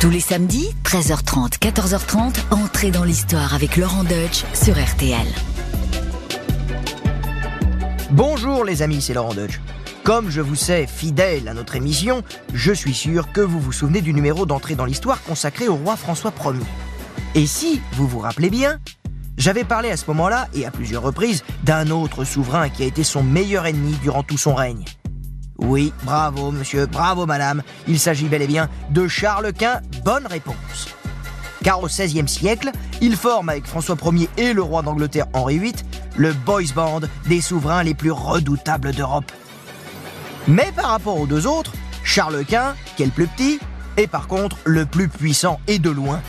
Tous les samedis, 13h30, 14h30, entrez dans l'histoire avec Laurent Deutsch sur RTL. Bonjour les amis, c'est Laurent Deutsch. Comme je vous sais fidèle à notre émission, je suis sûr que vous vous souvenez du numéro d'entrée dans l'histoire consacré au roi François Ier. Et si vous vous rappelez bien, j'avais parlé à ce moment-là, et à plusieurs reprises, d'un autre souverain qui a été son meilleur ennemi durant tout son règne. Oui, bravo monsieur, bravo madame, il s'agit bel et bien de Charles Quint, bonne réponse. Car au XVIe siècle, il forme avec François Ier et le roi d'Angleterre Henri VIII le boys band des souverains les plus redoutables d'Europe. Mais par rapport aux deux autres, Charles Quint, qui est le plus petit, est par contre le plus puissant et de loin.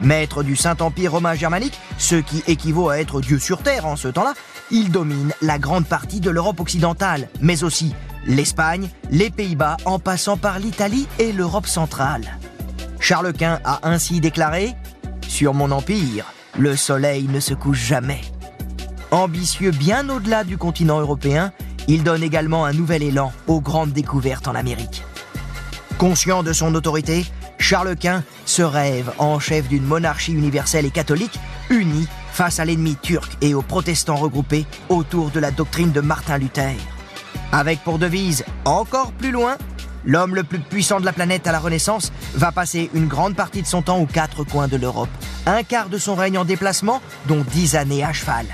Maître du Saint-Empire romain germanique, ce qui équivaut à être Dieu sur Terre en ce temps-là, il domine la grande partie de l'Europe occidentale, mais aussi l'Espagne, les Pays-Bas, en passant par l'Italie et l'Europe centrale. Charles Quint a ainsi déclaré Sur mon empire, le soleil ne se couche jamais. Ambitieux bien au-delà du continent européen, il donne également un nouvel élan aux grandes découvertes en Amérique. Conscient de son autorité, Charles Quint se rêve en chef d'une monarchie universelle et catholique unie face à l'ennemi turc et aux protestants regroupés autour de la doctrine de Martin Luther. Avec pour devise encore plus loin, l'homme le plus puissant de la planète à la Renaissance va passer une grande partie de son temps aux quatre coins de l'Europe, un quart de son règne en déplacement, dont dix années à cheval.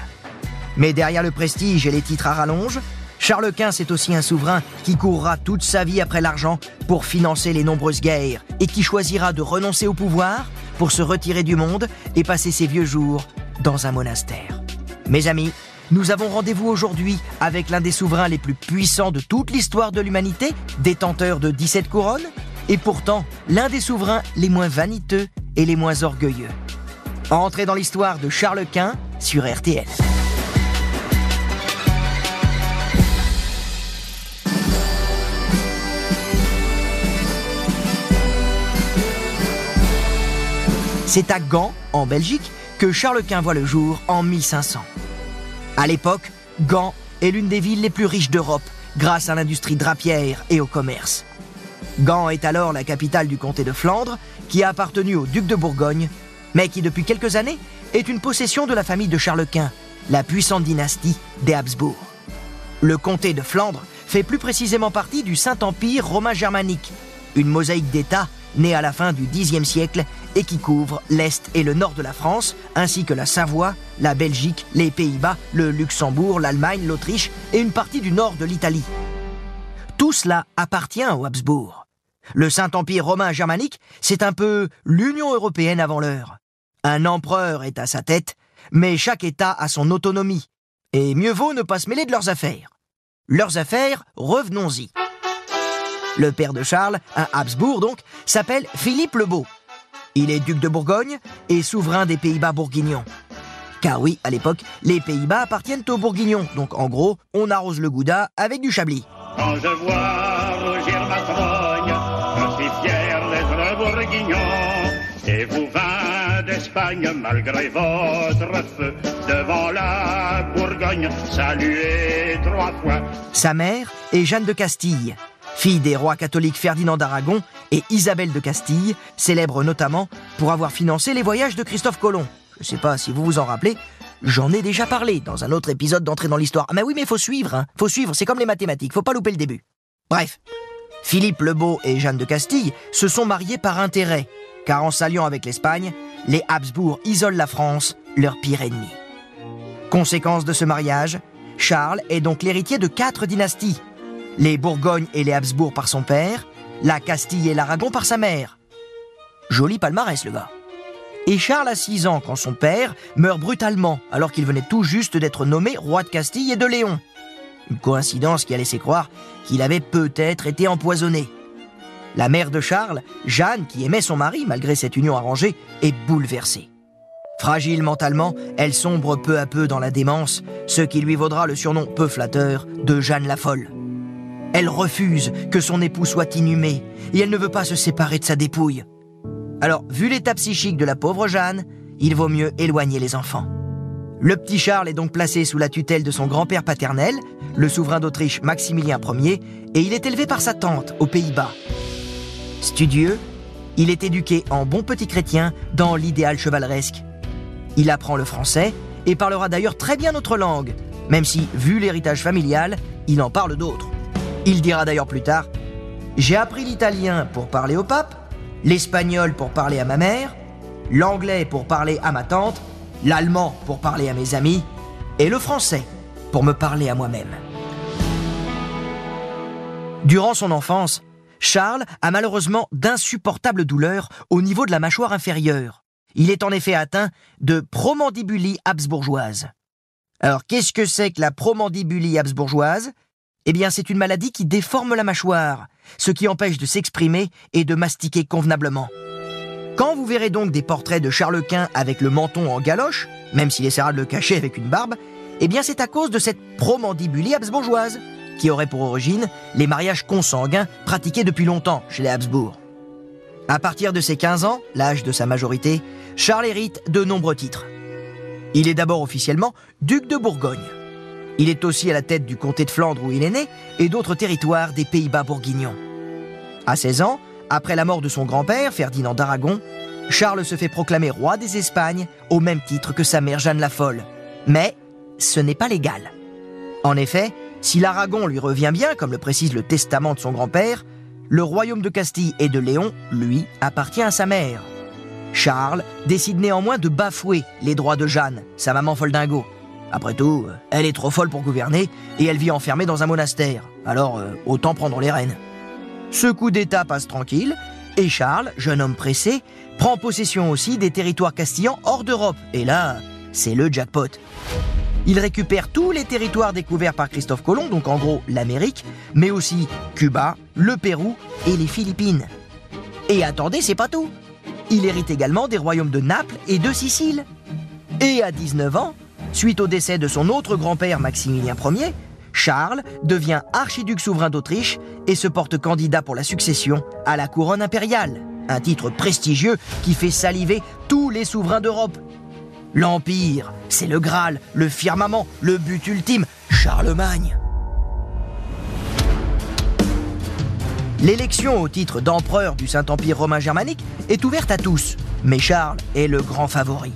Mais derrière le prestige et les titres à rallonge, Charles Quint c'est aussi un souverain qui courra toute sa vie après l'argent pour financer les nombreuses guerres et qui choisira de renoncer au pouvoir pour se retirer du monde et passer ses vieux jours dans un monastère. Mes amis, nous avons rendez-vous aujourd'hui avec l'un des souverains les plus puissants de toute l'histoire de l'humanité, détenteur de 17 couronnes, et pourtant l'un des souverains les moins vaniteux et les moins orgueilleux. Entrez dans l'histoire de Charles Quint sur RTL. C'est à Gand, en Belgique, que Charles Quint voit le jour en 1500. À l'époque, Gand est l'une des villes les plus riches d'Europe grâce à l'industrie drapière et au commerce. Gand est alors la capitale du comté de Flandre, qui a appartenu au duc de Bourgogne, mais qui depuis quelques années est une possession de la famille de Charles Quint, la puissante dynastie des Habsbourg. Le comté de Flandre fait plus précisément partie du Saint-Empire romain germanique, une mosaïque d'États née à la fin du Xe siècle et qui couvre l'Est et le Nord de la France, ainsi que la Savoie, la Belgique, les Pays-Bas, le Luxembourg, l'Allemagne, l'Autriche et une partie du nord de l'Italie. Tout cela appartient aux Habsbourg. Le Saint-Empire romain germanique, c'est un peu l'Union européenne avant l'heure. Un empereur est à sa tête, mais chaque État a son autonomie. Et mieux vaut ne pas se mêler de leurs affaires. Leurs affaires, revenons-y. Le père de Charles, un Habsbourg donc, s'appelle Philippe le Beau. Il est duc de Bourgogne et souverain des Pays-Bas bourguignons. Car oui, à l'époque, les Pays-Bas appartiennent aux Bourguignons, donc en gros, on arrose le gouda avec du chablis. Quand je vois rougir ma trogne, je suis fier d'être bourguignon. Et vous vins d'Espagne, malgré votre feu, devant la Bourgogne, saluez trois fois. Sa mère est Jeanne de Castille, fille des rois catholiques Ferdinand d'Aragon et Isabelle de Castille, célèbre notamment pour avoir financé les voyages de Christophe Colomb. Je ne sais pas si vous vous en rappelez, j'en ai déjà parlé dans un autre épisode d'entrée dans l'histoire. Ah mais oui, mais faut suivre, hein. faut suivre, c'est comme les mathématiques, faut pas louper le début. Bref, Philippe le Beau et Jeanne de Castille se sont mariés par intérêt, car en s'alliant avec l'Espagne, les Habsbourg isolent la France, leur pire ennemi. Conséquence de ce mariage, Charles est donc l'héritier de quatre dynasties, les Bourgognes et les Habsbourg par son père, la Castille et l'Aragon par sa mère. Joli palmarès, le gars. Et Charles a 6 ans quand son père meurt brutalement, alors qu'il venait tout juste d'être nommé roi de Castille et de Léon. Une coïncidence qui a laissé croire qu'il avait peut-être été empoisonné. La mère de Charles, Jeanne, qui aimait son mari malgré cette union arrangée, est bouleversée. Fragile mentalement, elle sombre peu à peu dans la démence, ce qui lui vaudra le surnom peu flatteur de Jeanne la folle. Elle refuse que son époux soit inhumé et elle ne veut pas se séparer de sa dépouille. Alors, vu l'état psychique de la pauvre Jeanne, il vaut mieux éloigner les enfants. Le petit Charles est donc placé sous la tutelle de son grand-père paternel, le souverain d'Autriche Maximilien Ier, et il est élevé par sa tante aux Pays-Bas. Studieux, Il est éduqué en bon petit chrétien dans l'idéal chevaleresque. Il apprend le français et parlera d'ailleurs très bien notre langue, même si, vu l'héritage familial, il en parle d'autres. Il dira d'ailleurs plus tard J'ai appris l'italien pour parler au pape, l'espagnol pour parler à ma mère, l'anglais pour parler à ma tante, l'allemand pour parler à mes amis, et le français pour me parler à moi-même. Durant son enfance, Charles a malheureusement d'insupportables douleurs au niveau de la mâchoire inférieure. Il est en effet atteint de promandibulie habsbourgeoise. Alors qu'est-ce que c'est que la promandibulie habsbourgeoise? Eh bien c'est une maladie qui déforme la mâchoire, ce qui empêche de s'exprimer et de mastiquer convenablement. Quand vous verrez donc des portraits de Charles Quint avec le menton en galoche, même s'il essaiera de le cacher avec une barbe, eh bien c'est à cause de cette promandibulie habsbourgeoise, qui aurait pour origine les mariages consanguins pratiqués depuis longtemps chez les Habsbourg. À partir de ses 15 ans, l'âge de sa majorité, Charles hérite de nombreux titres. Il est d'abord officiellement duc de Bourgogne. Il est aussi à la tête du comté de Flandre où il est né et d'autres territoires des Pays-Bas bourguignons. À 16 ans, après la mort de son grand-père, Ferdinand d'Aragon, Charles se fait proclamer roi des Espagnes au même titre que sa mère Jeanne la Folle. Mais ce n'est pas légal. En effet, si l'Aragon lui revient bien, comme le précise le testament de son grand-père, le royaume de Castille et de Léon, lui, appartient à sa mère. Charles décide néanmoins de bafouer les droits de Jeanne, sa maman folle dingo. Après tout, elle est trop folle pour gouverner et elle vit enfermée dans un monastère. Alors, euh, autant prendre les rênes. Ce coup d'État passe tranquille et Charles, jeune homme pressé, prend possession aussi des territoires castillans hors d'Europe. Et là, c'est le jackpot. Il récupère tous les territoires découverts par Christophe Colomb, donc en gros l'Amérique, mais aussi Cuba, le Pérou et les Philippines. Et attendez, c'est pas tout. Il hérite également des royaumes de Naples et de Sicile. Et à 19 ans, suite au décès de son autre grand-père Maximilien Ier, Charles devient archiduc souverain d'Autriche et se porte candidat pour la succession à la couronne impériale, un titre prestigieux qui fait saliver tous les souverains d'Europe. L'Empire, c'est le Graal, le firmament, le but ultime, Charlemagne. L'élection au titre d'empereur du Saint-Empire romain germanique est ouverte à tous, mais Charles est le grand favori.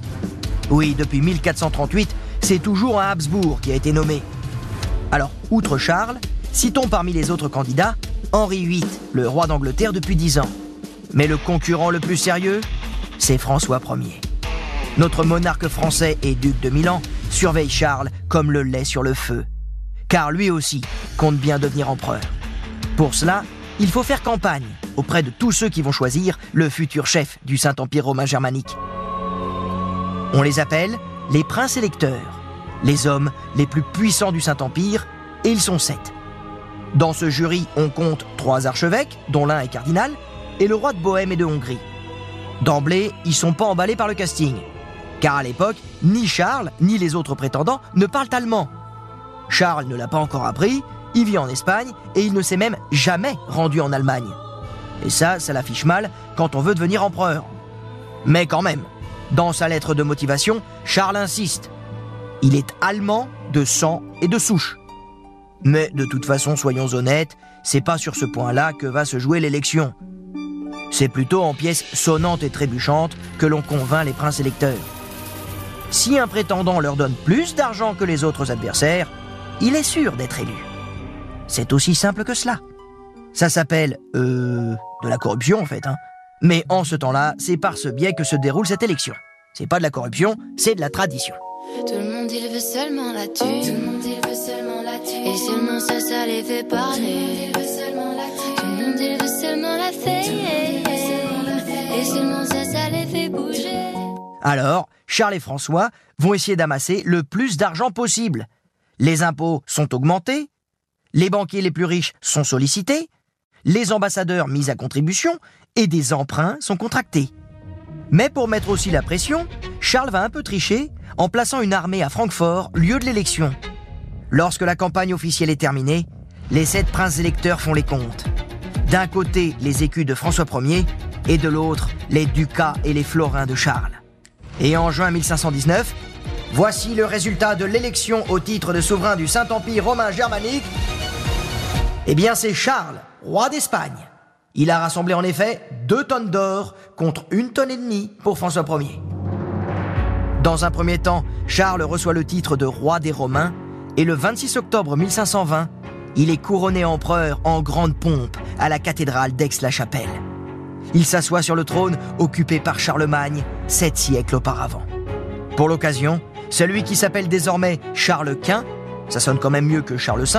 Oui, depuis 1438, c'est toujours un Habsbourg qui a été nommé. Alors, outre Charles, citons parmi les autres candidats Henri VIII, le roi d'Angleterre depuis dix ans. Mais le concurrent le plus sérieux, c'est François Ier. Notre monarque français et duc de Milan surveille Charles comme le lait sur le feu. Car lui aussi compte bien devenir empereur. Pour cela, il faut faire campagne auprès de tous ceux qui vont choisir le futur chef du Saint-Empire romain germanique. On les appelle les princes électeurs, les hommes les plus puissants du Saint-Empire, et ils sont sept. Dans ce jury, on compte trois archevêques, dont l'un est cardinal, et le roi de Bohême et de Hongrie. D'emblée, ils sont pas emballés par le casting. Car à l'époque, ni Charles, ni les autres prétendants ne parlent allemand. Charles ne l'a pas encore appris, il vit en Espagne et il ne s'est même jamais rendu en Allemagne. Et ça, ça l'affiche mal quand on veut devenir empereur. Mais quand même, dans sa lettre de motivation, Charles insiste. Il est allemand de sang et de souche. Mais de toute façon, soyons honnêtes, c'est pas sur ce point-là que va se jouer l'élection. C'est plutôt en pièces sonnantes et trébuchantes que l'on convainc les princes électeurs. Si un prétendant leur donne plus d'argent que les autres adversaires, il est sûr d'être élu. C'est aussi simple que cela. Ça s'appelle, euh, de la corruption en fait. Hein. Mais en ce temps-là, c'est par ce biais que se déroule cette élection. C'est pas de la corruption, c'est de la tradition. Tout le monde il veut seulement la tue. Tout le monde il veut seulement la tue. Et seulement ça, ça les fait parler. Tout le monde il veut seulement la tue. Tout le monde il veut seulement la faire. Et seulement ça, ça les fait bouger. Alors, Charles et François vont essayer d'amasser le plus d'argent possible. Les impôts sont augmentés, les banquiers les plus riches sont sollicités, les ambassadeurs mis à contribution et des emprunts sont contractés. Mais pour mettre aussi la pression, Charles va un peu tricher en plaçant une armée à Francfort, lieu de l'élection. Lorsque la campagne officielle est terminée, les sept princes électeurs font les comptes. D'un côté, les écus de François Ier et de l'autre, les ducats et les florins de Charles. Et en juin 1519, voici le résultat de l'élection au titre de souverain du Saint-Empire romain germanique. Eh bien, c'est Charles, roi d'Espagne. Il a rassemblé en effet deux tonnes d'or contre une tonne et demie pour François Ier. Dans un premier temps, Charles reçoit le titre de roi des Romains et le 26 octobre 1520, il est couronné empereur en grande pompe à la cathédrale d'Aix-la-Chapelle. Il s'assoit sur le trône occupé par Charlemagne sept siècles auparavant. Pour l'occasion, celui qui s'appelle désormais Charles Quint, ça sonne quand même mieux que Charles V,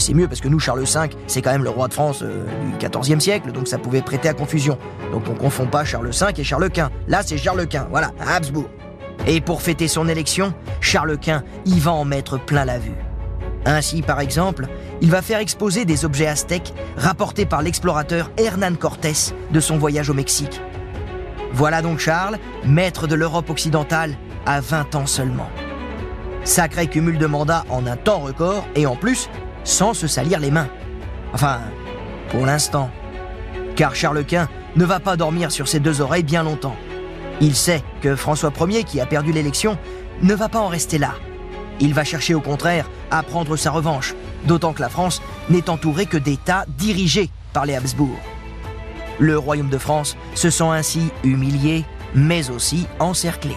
c'est mieux parce que nous, Charles V, c'est quand même le roi de France euh, du XIVe siècle, donc ça pouvait prêter à confusion. Donc on confond pas Charles V et Charles Quint. Là, c'est Charles Quint, voilà, à Habsbourg. Et pour fêter son élection, Charles Quint y va en mettre plein la vue. Ainsi, par exemple, il va faire exposer des objets aztèques rapportés par l'explorateur Hernán Cortés de son voyage au Mexique. Voilà donc Charles, maître de l'Europe occidentale, à 20 ans seulement. Sacré cumul de mandats en un temps record et en plus sans se salir les mains. Enfin, pour l'instant. Car Charles Quint ne va pas dormir sur ses deux oreilles bien longtemps. Il sait que François Ier, qui a perdu l'élection, ne va pas en rester là. Il va chercher au contraire à prendre sa revanche, d'autant que la France n'est entourée que d'États dirigés par les Habsbourg. Le royaume de France se sent ainsi humilié, mais aussi encerclé.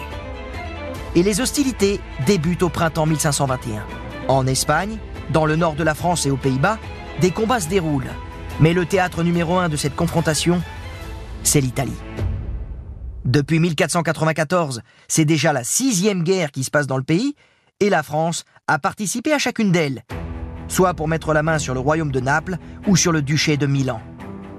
Et les hostilités débutent au printemps 1521. En Espagne, dans le nord de la France et aux Pays-Bas, des combats se déroulent. Mais le théâtre numéro un de cette confrontation, c'est l'Italie. Depuis 1494, c'est déjà la sixième guerre qui se passe dans le pays, et la France a participé à chacune d'elles, soit pour mettre la main sur le royaume de Naples ou sur le duché de Milan.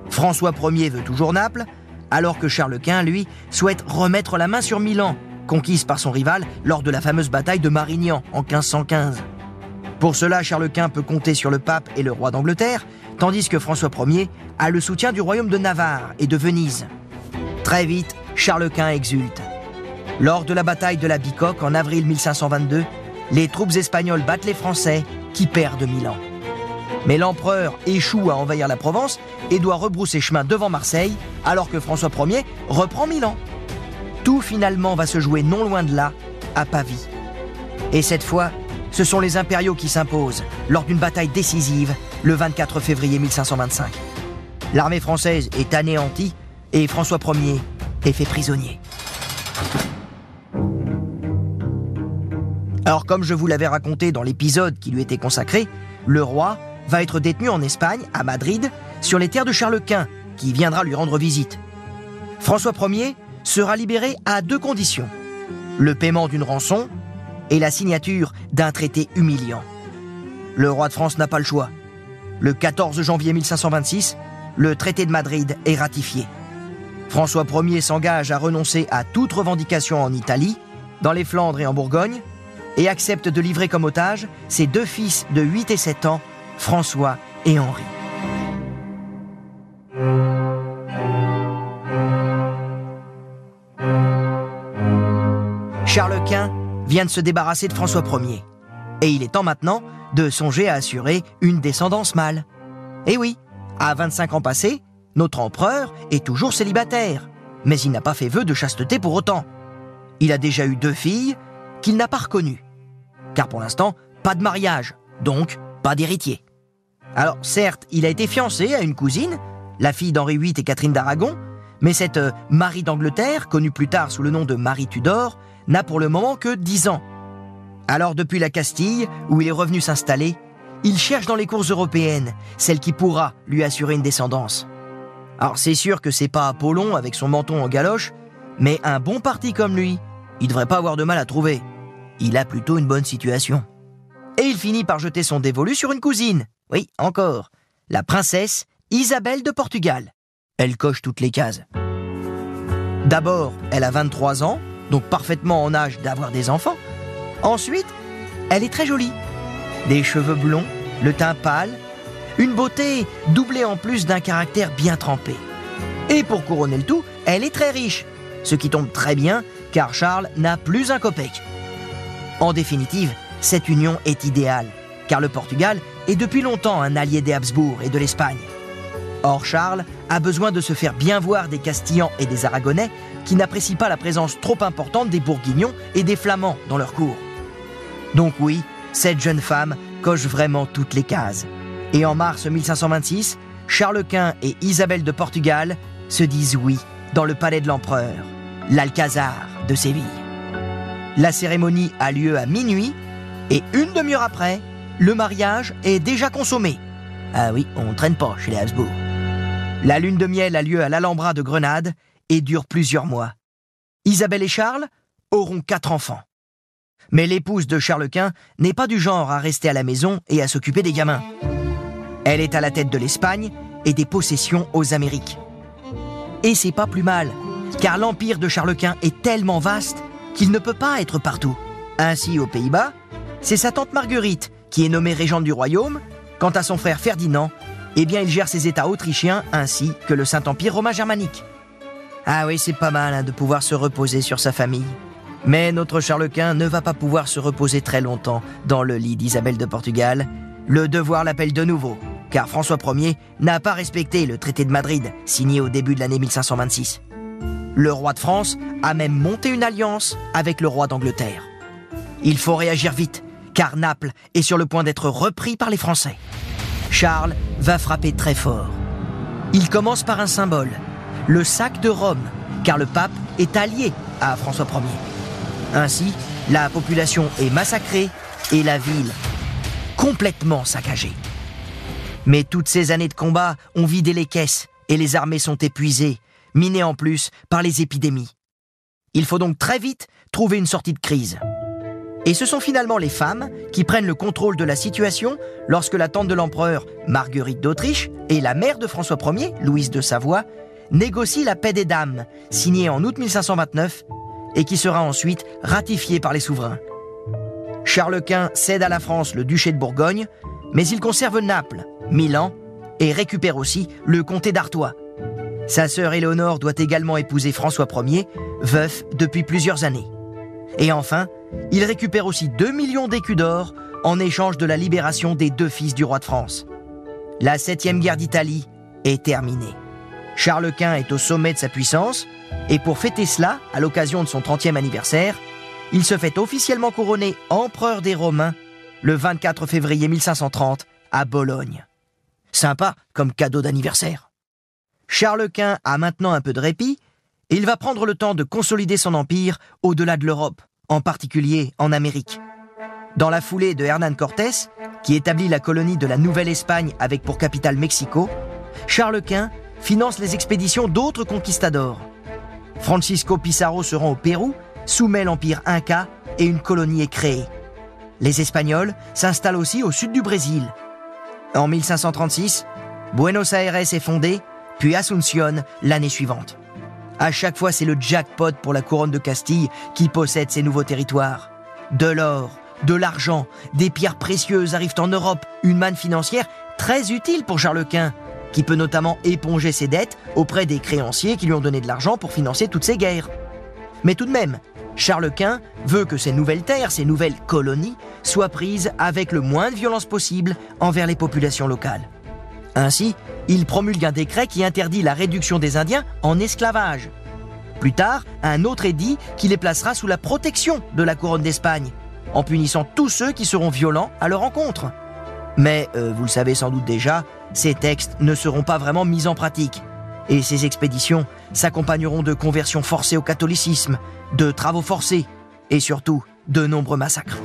François Ier veut toujours Naples, alors que Charles Quint, lui, souhaite remettre la main sur Milan, conquise par son rival lors de la fameuse bataille de Marignan en 1515. Pour cela, Charles Quint peut compter sur le pape et le roi d'Angleterre, tandis que François Ier a le soutien du royaume de Navarre et de Venise. Très vite, Charles Quint exulte. Lors de la bataille de la Bicoque en avril 1522, les troupes espagnoles battent les Français qui perdent Milan. Mais l'empereur échoue à envahir la Provence et doit rebrousser chemin devant Marseille, alors que François Ier reprend Milan. Tout finalement va se jouer non loin de là, à Pavie. Et cette fois, ce sont les impériaux qui s'imposent lors d'une bataille décisive le 24 février 1525. L'armée française est anéantie et François Ier est fait prisonnier. Alors comme je vous l'avais raconté dans l'épisode qui lui était consacré, le roi va être détenu en Espagne, à Madrid, sur les terres de Charles Quint, qui viendra lui rendre visite. François Ier sera libéré à deux conditions. Le paiement d'une rançon et la signature d'un traité humiliant. Le roi de France n'a pas le choix. Le 14 janvier 1526, le traité de Madrid est ratifié. François Ier s'engage à renoncer à toute revendication en Italie, dans les Flandres et en Bourgogne, et accepte de livrer comme otage ses deux fils de 8 et 7 ans, François et Henri. Charles vient de se débarrasser de François Ier. Et il est temps maintenant de songer à assurer une descendance mâle. Eh oui, à 25 ans passés, notre empereur est toujours célibataire, mais il n'a pas fait vœu de chasteté pour autant. Il a déjà eu deux filles qu'il n'a pas reconnues. Car pour l'instant, pas de mariage, donc pas d'héritier. Alors certes, il a été fiancé à une cousine, la fille d'Henri VIII et Catherine d'Aragon, mais cette euh, Marie d'Angleterre, connue plus tard sous le nom de Marie Tudor, n'a pour le moment que 10 ans. Alors depuis la Castille, où il est revenu s'installer, il cherche dans les cours européennes celle qui pourra lui assurer une descendance. Alors c'est sûr que c'est pas Apollon avec son menton en galoche, mais un bon parti comme lui, il devrait pas avoir de mal à trouver. Il a plutôt une bonne situation. Et il finit par jeter son dévolu sur une cousine. Oui, encore. La princesse Isabelle de Portugal. Elle coche toutes les cases. D'abord, elle a 23 ans, donc parfaitement en âge d'avoir des enfants. Ensuite, elle est très jolie. Des cheveux blonds, le teint pâle, une beauté doublée en plus d'un caractère bien trempé. Et pour couronner le tout, elle est très riche, ce qui tombe très bien car Charles n'a plus un copec. En définitive, cette union est idéale, car le Portugal est depuis longtemps un allié des Habsbourg et de l'Espagne. Or, Charles a besoin de se faire bien voir des Castillans et des Aragonais qui n'apprécient pas la présence trop importante des Bourguignons et des Flamands dans leur cour. Donc oui, cette jeune femme coche vraiment toutes les cases. Et en mars 1526, Charles Quint et Isabelle de Portugal se disent oui dans le palais de l'empereur, l'Alcazar de Séville. La cérémonie a lieu à minuit et une demi-heure après, le mariage est déjà consommé. Ah oui, on ne traîne pas chez les Habsbourg. La lune de miel a lieu à l'Alhambra de Grenade et dure plusieurs mois. Isabelle et Charles auront quatre enfants. Mais l'épouse de Charles Quint n'est pas du genre à rester à la maison et à s'occuper des gamins. Elle est à la tête de l'Espagne et des possessions aux Amériques. Et c'est pas plus mal, car l'empire de Charles Quint est tellement vaste qu'il ne peut pas être partout. Ainsi, aux Pays-Bas, c'est sa tante Marguerite qui est nommée régente du royaume. Quant à son frère Ferdinand, eh bien, il gère ses États autrichiens ainsi que le Saint-Empire romain germanique. Ah oui, c'est pas mal hein, de pouvoir se reposer sur sa famille. Mais notre Charles Quint ne va pas pouvoir se reposer très longtemps dans le lit d'Isabelle de Portugal. Le devoir l'appelle de nouveau, car François Ier n'a pas respecté le traité de Madrid, signé au début de l'année 1526. Le roi de France a même monté une alliance avec le roi d'Angleterre. Il faut réagir vite, car Naples est sur le point d'être repris par les Français. Charles va frapper très fort. Il commence par un symbole, le sac de Rome, car le pape est allié à François Ier. Ainsi, la population est massacrée et la ville complètement saccagée. Mais toutes ces années de combat ont vidé les caisses et les armées sont épuisées, minées en plus par les épidémies. Il faut donc très vite trouver une sortie de crise. Et ce sont finalement les femmes qui prennent le contrôle de la situation lorsque la tante de l'empereur, Marguerite d'Autriche, et la mère de François Ier, Louise de Savoie, négocient la paix des dames, signée en août 1529, et qui sera ensuite ratifiée par les souverains. Charles Quint cède à la France le duché de Bourgogne, mais il conserve Naples, Milan, et récupère aussi le comté d'Artois. Sa sœur Éléonore doit également épouser François Ier, veuf depuis plusieurs années. Et enfin, il récupère aussi 2 millions d'écus d'or en échange de la libération des deux fils du roi de France. La septième guerre d'Italie est terminée. Charles Quint est au sommet de sa puissance, et pour fêter cela, à l'occasion de son 30e anniversaire, il se fait officiellement couronner empereur des Romains le 24 février 1530 à Bologne. Sympa comme cadeau d'anniversaire. Charles Quint a maintenant un peu de répit, et il va prendre le temps de consolider son empire au-delà de l'Europe en particulier en Amérique. Dans la foulée de Hernán Cortés, qui établit la colonie de la Nouvelle-Espagne avec pour capitale Mexico, Charles Quint finance les expéditions d'autres conquistadors. Francisco Pizarro se rend au Pérou, soumet l'empire Inca et une colonie est créée. Les Espagnols s'installent aussi au sud du Brésil. En 1536, Buenos Aires est fondée, puis Asunción l'année suivante. À chaque fois, c'est le jackpot pour la couronne de Castille qui possède ces nouveaux territoires. De l'or, de l'argent, des pierres précieuses arrivent en Europe, une manne financière très utile pour Charles Quint, qui peut notamment éponger ses dettes auprès des créanciers qui lui ont donné de l'argent pour financer toutes ces guerres. Mais tout de même, Charles Quint veut que ces nouvelles terres, ces nouvelles colonies, soient prises avec le moins de violence possible envers les populations locales. Ainsi, il promulgue un décret qui interdit la réduction des Indiens en esclavage. Plus tard, un autre édit qui les placera sous la protection de la couronne d'Espagne, en punissant tous ceux qui seront violents à leur encontre. Mais, euh, vous le savez sans doute déjà, ces textes ne seront pas vraiment mis en pratique. Et ces expéditions s'accompagneront de conversions forcées au catholicisme, de travaux forcés, et surtout de nombreux massacres.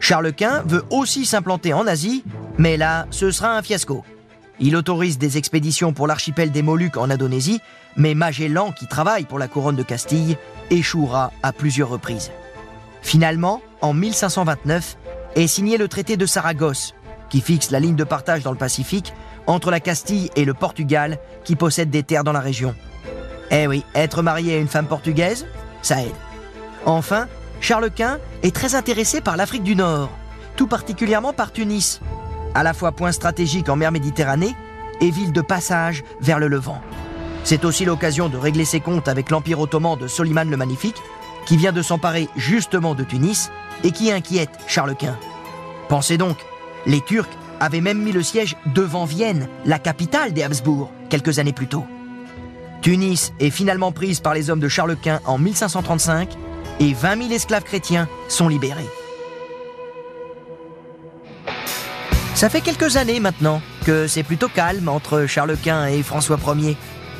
Charles Quint veut aussi s'implanter en Asie, mais là, ce sera un fiasco. Il autorise des expéditions pour l'archipel des Moluques en Indonésie, mais Magellan, qui travaille pour la couronne de Castille, échouera à plusieurs reprises. Finalement, en 1529, est signé le traité de Saragosse, qui fixe la ligne de partage dans le Pacifique entre la Castille et le Portugal, qui possèdent des terres dans la région. Eh oui, être marié à une femme portugaise, ça aide. Enfin, Charles Quint est très intéressé par l'Afrique du Nord, tout particulièrement par Tunis, à la fois point stratégique en mer Méditerranée et ville de passage vers le Levant. C'est aussi l'occasion de régler ses comptes avec l'Empire ottoman de Soliman le Magnifique, qui vient de s'emparer justement de Tunis et qui inquiète Charles Quint. Pensez donc, les Turcs avaient même mis le siège devant Vienne, la capitale des Habsbourg, quelques années plus tôt. Tunis est finalement prise par les hommes de Charles Quint en 1535 et 20 000 esclaves chrétiens sont libérés. Ça fait quelques années maintenant que c'est plutôt calme entre Charles Quint et François Ier.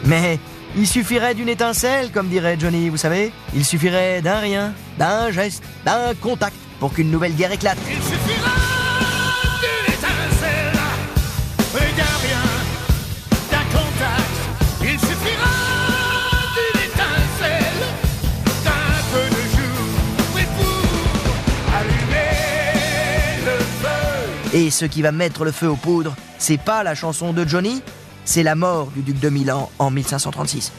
Mais il suffirait d'une étincelle, comme dirait Johnny, vous savez. Il suffirait d'un rien, d'un geste, d'un contact pour qu'une nouvelle guerre éclate. Il suffira Et ce qui va mettre le feu aux poudres, c'est pas la chanson de Johnny, c'est la mort du duc de Milan en 1536.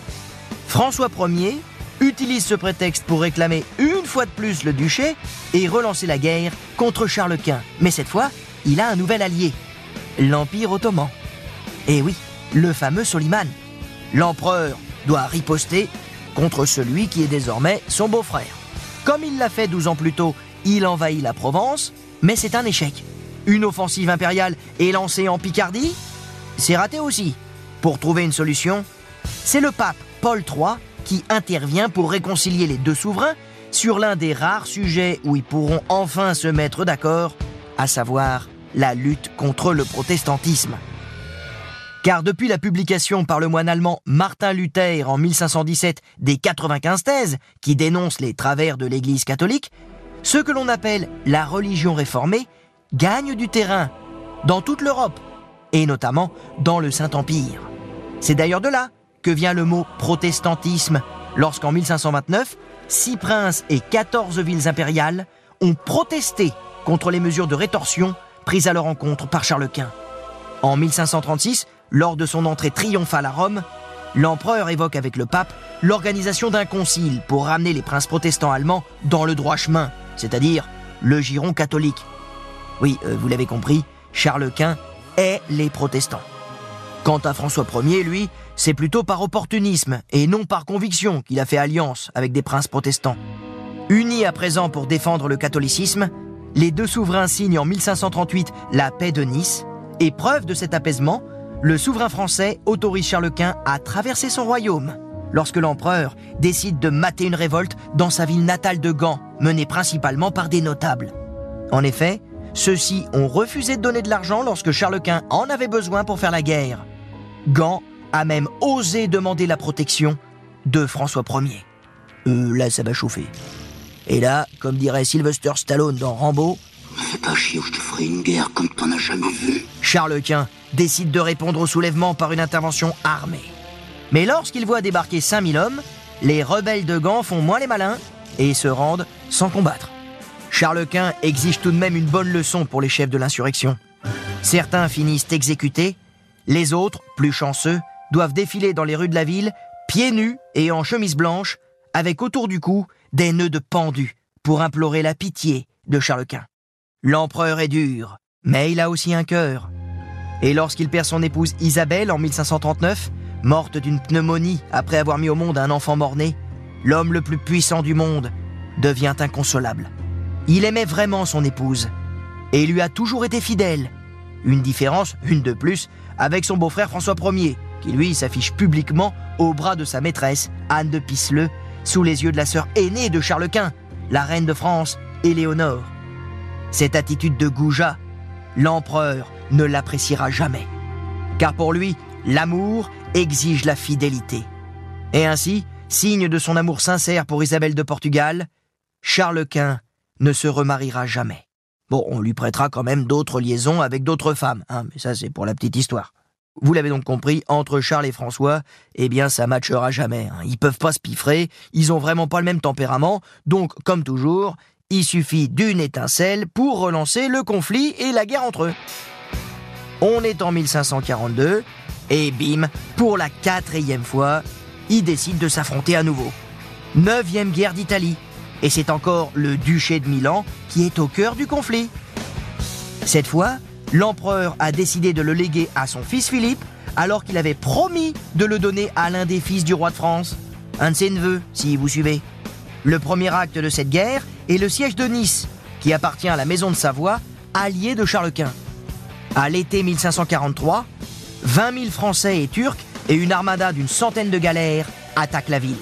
François Ier utilise ce prétexte pour réclamer une fois de plus le duché et relancer la guerre contre Charles Quint. Mais cette fois, il a un nouvel allié, l'Empire ottoman. Et oui, le fameux Soliman. L'empereur doit riposter contre celui qui est désormais son beau-frère. Comme il l'a fait 12 ans plus tôt, il envahit la Provence, mais c'est un échec. Une offensive impériale est lancée en Picardie, c'est raté aussi. Pour trouver une solution, c'est le pape Paul III qui intervient pour réconcilier les deux souverains sur l'un des rares sujets où ils pourront enfin se mettre d'accord, à savoir la lutte contre le protestantisme. Car depuis la publication par le moine allemand Martin Luther en 1517 des 95 thèses qui dénoncent les travers de l'Église catholique, ce que l'on appelle la religion réformée gagne du terrain dans toute l'Europe et notamment dans le Saint-Empire. C'est d'ailleurs de là que vient le mot protestantisme, lorsqu'en 1529, six princes et 14 villes impériales ont protesté contre les mesures de rétorsion prises à leur encontre par Charles Quint. En 1536, lors de son entrée triomphale à Rome, l'empereur évoque avec le pape l'organisation d'un concile pour ramener les princes protestants allemands dans le droit chemin, c'est-à-dire le giron catholique. Oui, euh, vous l'avez compris, Charles Quint est les protestants. Quant à François Ier, lui, c'est plutôt par opportunisme et non par conviction qu'il a fait alliance avec des princes protestants. Unis à présent pour défendre le catholicisme, les deux souverains signent en 1538 la paix de Nice, et preuve de cet apaisement, le souverain français autorise Charles Quint à traverser son royaume, lorsque l'empereur décide de mater une révolte dans sa ville natale de Gand, menée principalement par des notables. En effet, ceux-ci ont refusé de donner de l'argent lorsque Charles Quint en avait besoin pour faire la guerre. Gand a même osé demander la protection de François Ier. Euh, là, ça va chauffer. Et là, comme dirait Sylvester Stallone dans Rambo, Fais pas chier ou je te ferai une guerre comme t'en as jamais vu. Charles Quint décide de répondre au soulèvement par une intervention armée. Mais lorsqu'il voit débarquer 5000 hommes, les rebelles de Gand font moins les malins et se rendent sans combattre. Charles Quint exige tout de même une bonne leçon pour les chefs de l'insurrection. Certains finissent exécutés, les autres, plus chanceux, doivent défiler dans les rues de la ville, pieds nus et en chemise blanche, avec autour du cou des nœuds de pendus, pour implorer la pitié de Charles Quint. L'empereur est dur, mais il a aussi un cœur. Et lorsqu'il perd son épouse Isabelle en 1539, morte d'une pneumonie après avoir mis au monde un enfant mort-né, l'homme le plus puissant du monde devient inconsolable. Il aimait vraiment son épouse et lui a toujours été fidèle. Une différence, une de plus, avec son beau-frère François Ier, qui lui s'affiche publiquement au bras de sa maîtresse, Anne de Pisseleu, sous les yeux de la sœur aînée de Charles Quint, la reine de France, Éléonore. Cette attitude de goujat, l'empereur ne l'appréciera jamais. Car pour lui, l'amour exige la fidélité. Et ainsi, signe de son amour sincère pour Isabelle de Portugal, Charles Quint ne se remariera jamais. Bon, on lui prêtera quand même d'autres liaisons avec d'autres femmes, hein, mais ça c'est pour la petite histoire. Vous l'avez donc compris, entre Charles et François, eh bien ça matchera jamais. Hein. Ils peuvent pas se piffrer, ils ont vraiment pas le même tempérament, donc comme toujours, il suffit d'une étincelle pour relancer le conflit et la guerre entre eux. On est en 1542, et bim, pour la quatrième fois, ils décident de s'affronter à nouveau. Neuvième guerre d'Italie, et c'est encore le duché de Milan qui est au cœur du conflit. Cette fois, l'empereur a décidé de le léguer à son fils Philippe, alors qu'il avait promis de le donner à l'un des fils du roi de France, un de ses neveux, si vous suivez. Le premier acte de cette guerre est le siège de Nice, qui appartient à la maison de Savoie, alliée de Charles Quint. À l'été 1543, 20 000 Français et Turcs et une armada d'une centaine de galères attaquent la ville.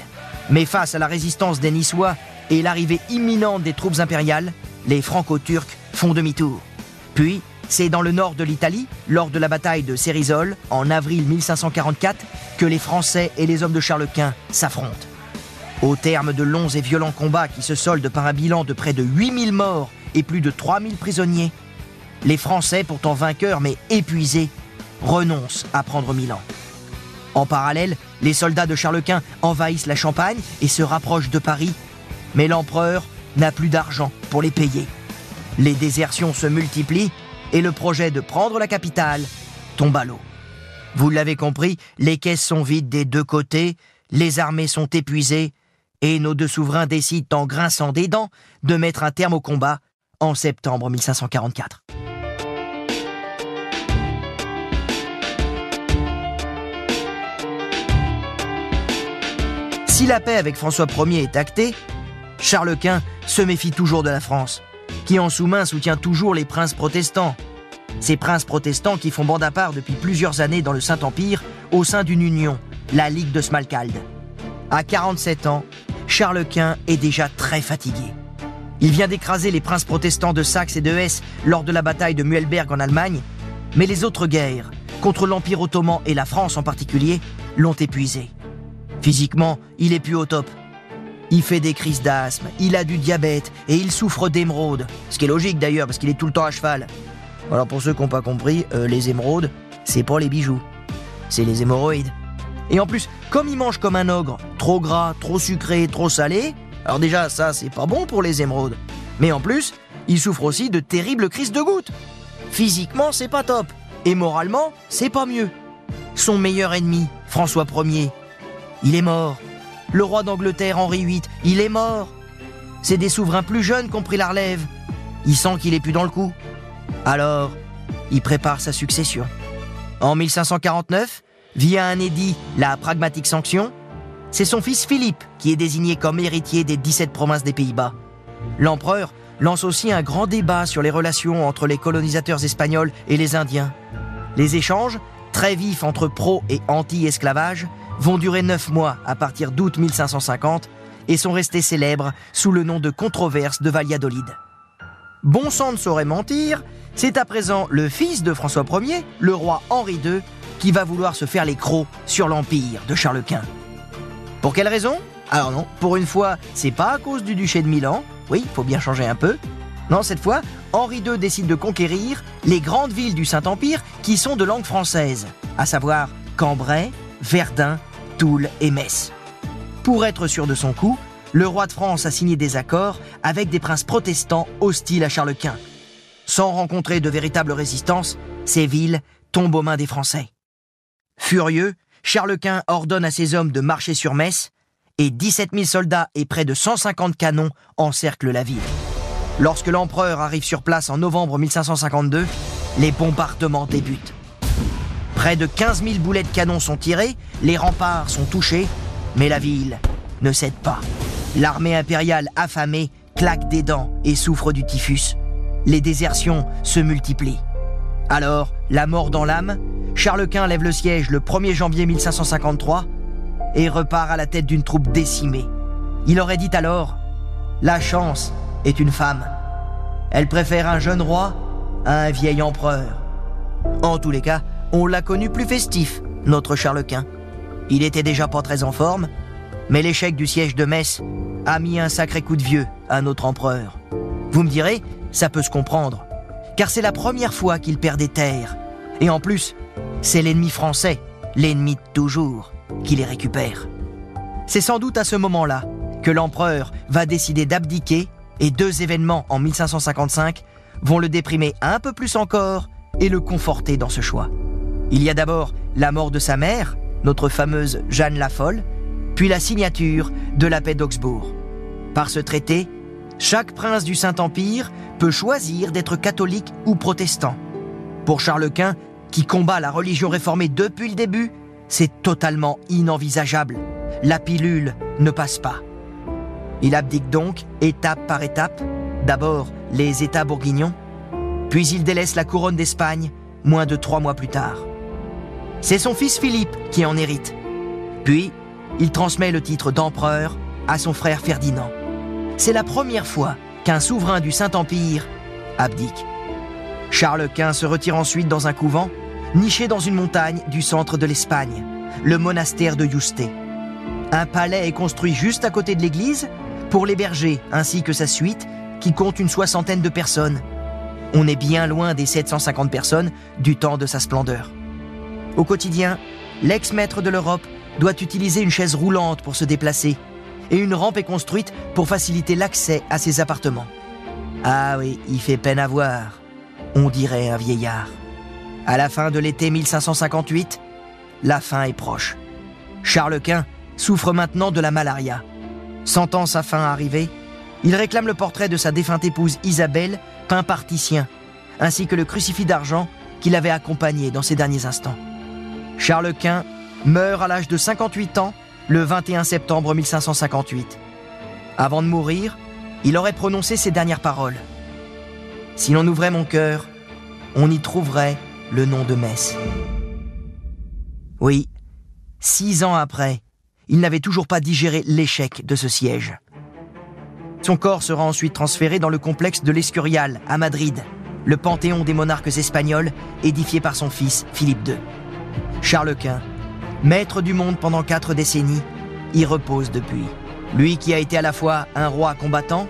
Mais face à la résistance des Niçois et l'arrivée imminente des troupes impériales, les Franco-Turcs font demi-tour. Puis, c'est dans le nord de l'Italie, lors de la bataille de Cérisole, en avril 1544, que les Français et les hommes de Charles Quint s'affrontent. Au terme de longs et violents combats qui se soldent par un bilan de près de 8000 morts et plus de 3000 prisonniers, les Français, pourtant vainqueurs mais épuisés, renoncent à prendre Milan. En parallèle, les soldats de Charles Quint envahissent la Champagne et se rapprochent de Paris, mais l'empereur n'a plus d'argent pour les payer. Les désertions se multiplient et le projet de prendre la capitale tombe à l'eau. Vous l'avez compris, les caisses sont vides des deux côtés, les armées sont épuisées, et nos deux souverains décident en grinçant des dents de mettre un terme au combat en septembre 1544. Si la paix avec François Ier est actée, Charles Quint se méfie toujours de la France, qui en sous-main soutient toujours les princes protestants. Ces princes protestants qui font bande à part depuis plusieurs années dans le Saint-Empire au sein d'une union, la Ligue de Smalkalde. À 47 ans, Charles Quint est déjà très fatigué. Il vient d'écraser les princes protestants de Saxe et de Hesse lors de la bataille de Muelberg en Allemagne, mais les autres guerres, contre l'Empire ottoman et la France en particulier, l'ont épuisé. Physiquement, il est plus au top. Il fait des crises d'asthme, il a du diabète et il souffre d'émeraude. Ce qui est logique d'ailleurs parce qu'il est tout le temps à cheval. Alors pour ceux qui n'ont pas compris, euh, les émeraudes, c'est pas les bijoux. C'est les hémorroïdes. Et en plus, comme il mange comme un ogre, trop gras, trop sucré, trop salé, alors déjà ça c'est pas bon pour les émeraudes. Mais en plus, il souffre aussi de terribles crises de gouttes. Physiquement, c'est pas top. Et moralement, c'est pas mieux. Son meilleur ennemi, François Ier, il est mort. Le roi d'Angleterre, Henri VIII, il est mort. C'est des souverains plus jeunes qui ont pris la relève. Il sent qu'il est plus dans le coup. Alors, il prépare sa succession. En 1549, via un édit, la pragmatique sanction, c'est son fils Philippe qui est désigné comme héritier des 17 provinces des Pays-Bas. L'empereur lance aussi un grand débat sur les relations entre les colonisateurs espagnols et les Indiens. Les échanges, très vifs entre pro et anti-esclavage, vont durer neuf mois à partir d'août 1550 et sont restés célèbres sous le nom de controverse de Valladolid. Bon sang ne saurait mentir, c'est à présent le fils de François Ier, le roi Henri II, qui va vouloir se faire les crocs sur l'empire de Charles Quint. Pour quelle raison? Alors non, pour une fois, c'est pas à cause du duché de Milan, oui, il faut bien changer un peu. Non, cette fois, Henri II décide de conquérir les grandes villes du Saint-Empire qui sont de langue française, à savoir Cambrai, Verdun, Toul et Metz. Pour être sûr de son coup, le roi de France a signé des accords avec des princes protestants hostiles à Charles Quint. Sans rencontrer de véritable résistance, ces villes tombent aux mains des Français. Furieux, Charles Quint ordonne à ses hommes de marcher sur Metz et 17 000 soldats et près de 150 canons encerclent la ville. Lorsque l'empereur arrive sur place en novembre 1552, les bombardements débutent. Près de 15 000 boulets de canon sont tirés, les remparts sont touchés, mais la ville ne cède pas. L'armée impériale affamée claque des dents et souffre du typhus. Les désertions se multiplient. Alors, la mort dans l'âme, Charles Quint lève le siège le 1er janvier 1553 et repart à la tête d'une troupe décimée. Il aurait dit alors La chance est une femme. Elle préfère un jeune roi à un vieil empereur. En tous les cas, on l'a connu plus festif, notre Charles Quint. Il était déjà pas très en forme, mais l'échec du siège de Metz a mis un sacré coup de vieux à notre empereur. Vous me direz, ça peut se comprendre, car c'est la première fois qu'il perd des terres. Et en plus, c'est l'ennemi français, l'ennemi de toujours, qui les récupère. C'est sans doute à ce moment-là que l'empereur va décider d'abdiquer et deux événements en 1555 vont le déprimer un peu plus encore et le conforter dans ce choix. Il y a d'abord la mort de sa mère, notre fameuse Jeanne la Folle, puis la signature de la paix d'Augsbourg. Par ce traité, chaque prince du Saint-Empire peut choisir d'être catholique ou protestant. Pour Charles Quint, qui combat la religion réformée depuis le début, c'est totalement inenvisageable. La pilule ne passe pas. Il abdique donc, étape par étape, d'abord les États bourguignons, puis il délaisse la couronne d'Espagne moins de trois mois plus tard. C'est son fils Philippe qui en hérite. Puis, il transmet le titre d'empereur à son frère Ferdinand. C'est la première fois qu'un souverain du Saint-Empire abdique. Charles Quint se retire ensuite dans un couvent, niché dans une montagne du centre de l'Espagne, le monastère de Yuste. Un palais est construit juste à côté de l'église pour l'héberger ainsi que sa suite qui compte une soixantaine de personnes. On est bien loin des 750 personnes du temps de sa splendeur. Au quotidien, l'ex-maître de l'Europe doit utiliser une chaise roulante pour se déplacer et une rampe est construite pour faciliter l'accès à ses appartements. Ah oui, il fait peine à voir. On dirait un vieillard. À la fin de l'été 1558, la fin est proche. Charles Quint souffre maintenant de la malaria. Sentant sa fin arriver, il réclame le portrait de sa défunte épouse Isabelle, peint par Titien, ainsi que le crucifix d'argent qui l'avait accompagné dans ses derniers instants. Charles Quint meurt à l'âge de 58 ans le 21 septembre 1558. Avant de mourir, il aurait prononcé ces dernières paroles. Si l'on ouvrait mon cœur, on y trouverait le nom de Metz. Oui, six ans après, il n'avait toujours pas digéré l'échec de ce siège. Son corps sera ensuite transféré dans le complexe de l'Escurial, à Madrid, le panthéon des monarques espagnols édifié par son fils Philippe II. Charles Quint, maître du monde pendant quatre décennies, y repose depuis. Lui qui a été à la fois un roi combattant,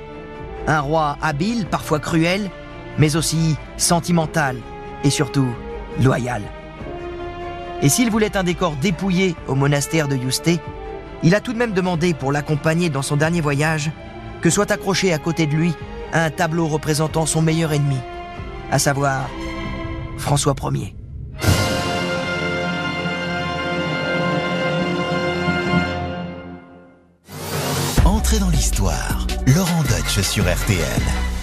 un roi habile, parfois cruel, mais aussi sentimental et surtout loyal. Et s'il voulait un décor dépouillé au monastère de Yuste, il a tout de même demandé pour l'accompagner dans son dernier voyage que soit accroché à côté de lui un tableau représentant son meilleur ennemi, à savoir François Ier. Laurent Deutsch sur RTL.